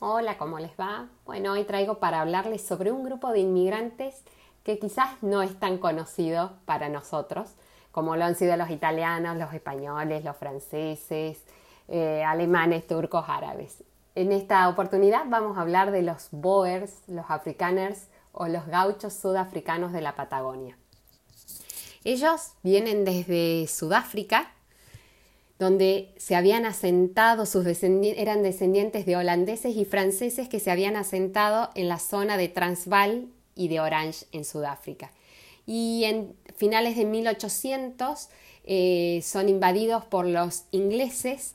Hola, ¿cómo les va? Bueno, hoy traigo para hablarles sobre un grupo de inmigrantes que quizás no es tan conocido para nosotros, como lo han sido los italianos, los españoles, los franceses, eh, alemanes, turcos, árabes. En esta oportunidad vamos a hablar de los Boers, los afrikaners o los gauchos sudafricanos de la Patagonia. Ellos vienen desde Sudáfrica, donde se habían asentado, sus eran descendientes de holandeses y franceses que se habían asentado en la zona de Transvaal y de Orange en Sudáfrica. Y en finales de 1800 eh, son invadidos por los ingleses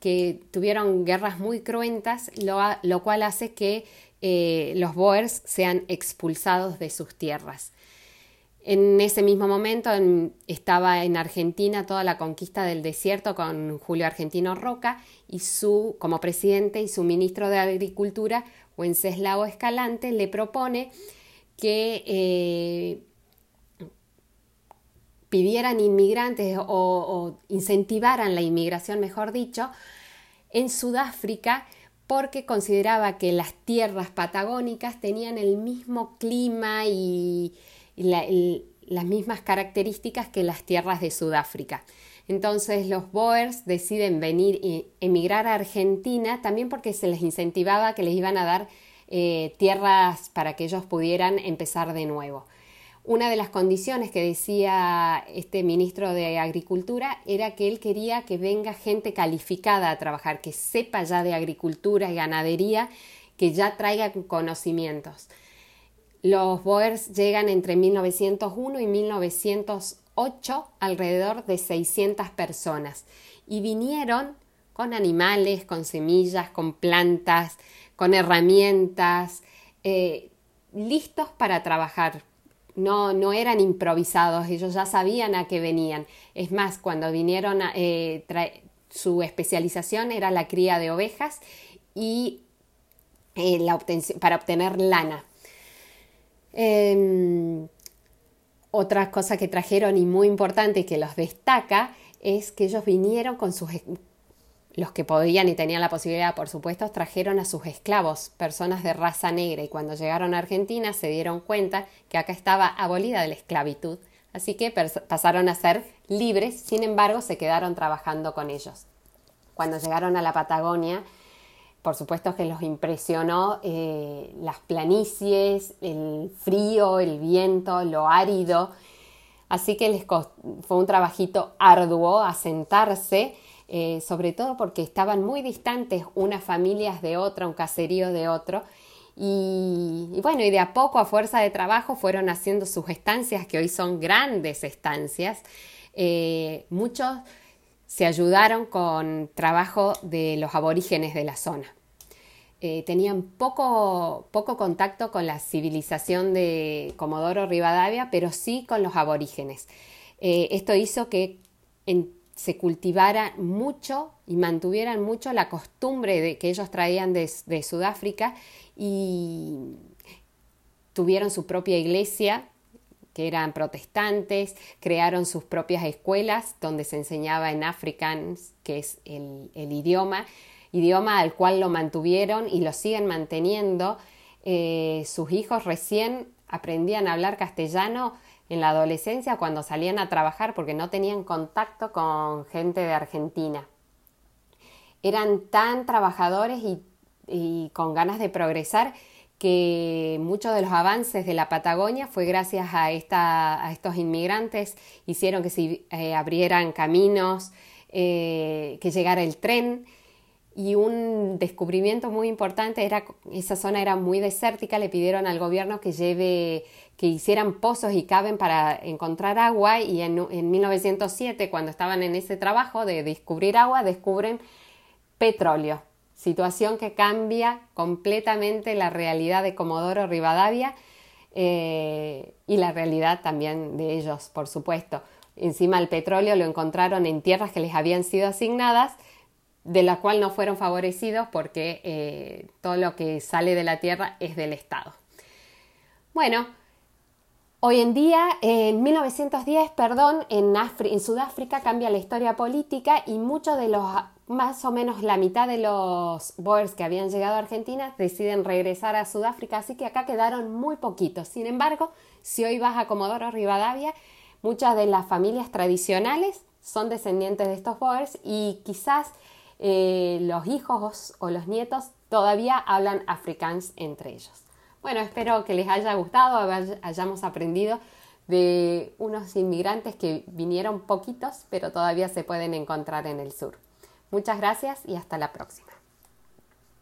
que tuvieron guerras muy cruentas, lo, cual hace que eh, los Boers sean expulsados de sus tierras. En ese mismo momento estaba en Argentina toda la conquista del desierto con Julio Argentino Roca y su, como presidente y su ministro de Agricultura, Wenceslao Escalante, le propone que eh, pidieran inmigrantes o, o, incentivaran la inmigración, mejor dicho, en Sudáfrica porque consideraba que las tierras patagónicas tenían el mismo clima y, las mismas características que las tierras de Sudáfrica. Entonces los Boers deciden venir y emigrar a Argentina también porque se les incentivaba que les iban a dar eh, tierras para que ellos pudieran empezar de nuevo. Una de las condiciones que decía este ministro de Agricultura era que él quería que venga gente calificada a trabajar, que sepa ya de agricultura y ganadería, que ya traiga conocimientos. Los Boers llegan entre 1901 y 1908 alrededor de 600 personas y vinieron con animales, con semillas, con plantas, con herramientas, eh, listos para trabajar. No, no eran improvisados, ellos ya sabían a qué venían. Es más, cuando vinieron, eh, su especialización era la cría de ovejas y eh, la para obtener lana. Em, otra cosa que trajeron y muy importante que los destaca es que ellos vinieron con sus, los que podían y tenían la posibilidad, por supuesto, trajeron a sus esclavos, personas de raza negra, y cuando llegaron a Argentina se dieron cuenta que acá estaba abolida la esclavitud, así que pasaron a ser libres, sin embargo, se quedaron trabajando con ellos. Cuando llegaron a la Patagonia, por supuesto que los impresionó eh, las planicies, el frío, el viento, lo árido. Así que les fue un trabajito arduo asentarse, eh, sobre todo porque estaban muy distantes unas familias de otra, un caserío de otro. Y, bueno, y de a poco, a fuerza de trabajo, fueron haciendo sus estancias, que hoy son grandes estancias. Eh, muchos se ayudaron con trabajo de los aborígenes de la zona. Eh, tenían poco, poco contacto con la civilización de Comodoro Rivadavia, pero sí con los aborígenes. Eh, esto hizo que se cultivara mucho y mantuvieran mucho la costumbre de, que ellos traían de, Sudáfrica y tuvieron su propia iglesia que eran protestantes, crearon sus propias escuelas donde se enseñaba en Afrikaans, que es el, idioma, idioma al cual lo mantuvieron y lo siguen manteniendo. Eh, sus hijos recién aprendían a hablar castellano en la adolescencia cuando salían a trabajar porque no tenían contacto con gente de Argentina. Eran tan trabajadores y con ganas de progresar que muchos de los avances de la Patagonia fue gracias a, estos inmigrantes, hicieron que se eh, abrieran caminos, eh, que llegara el tren y un descubrimiento muy importante era esa zona era muy desértica, le pidieron al gobierno que lleve que hicieran pozos y caben para encontrar agua y en, en 1907 cuando estaban en ese trabajo de descubrir agua descubren petróleo situación que cambia completamente la realidad de Comodoro Rivadavia eh, y la realidad también de ellos, por supuesto. Encima el petróleo lo encontraron en tierras que les habían sido asignadas, de la cual no fueron favorecidos porque eh, todo lo que sale de la tierra es del Estado. Bueno, hoy en día, en 1910, perdón, en, en Sudáfrica cambia la historia política y muchos de los más o menos la mitad de los Boers que habían llegado a Argentina deciden regresar a Sudáfrica, así que acá quedaron muy poquitos. Sin embargo, si hoy vas a Comodoro Rivadavia, muchas de las familias tradicionales son descendientes de estos Boers y quizás eh, los hijos o los nietos todavía hablan afrikaans entre ellos. Bueno, espero que les haya gustado, hayamos aprendido de unos inmigrantes que vinieron poquitos, pero todavía se pueden encontrar en el sur. Muchas gracias y hasta la próxima.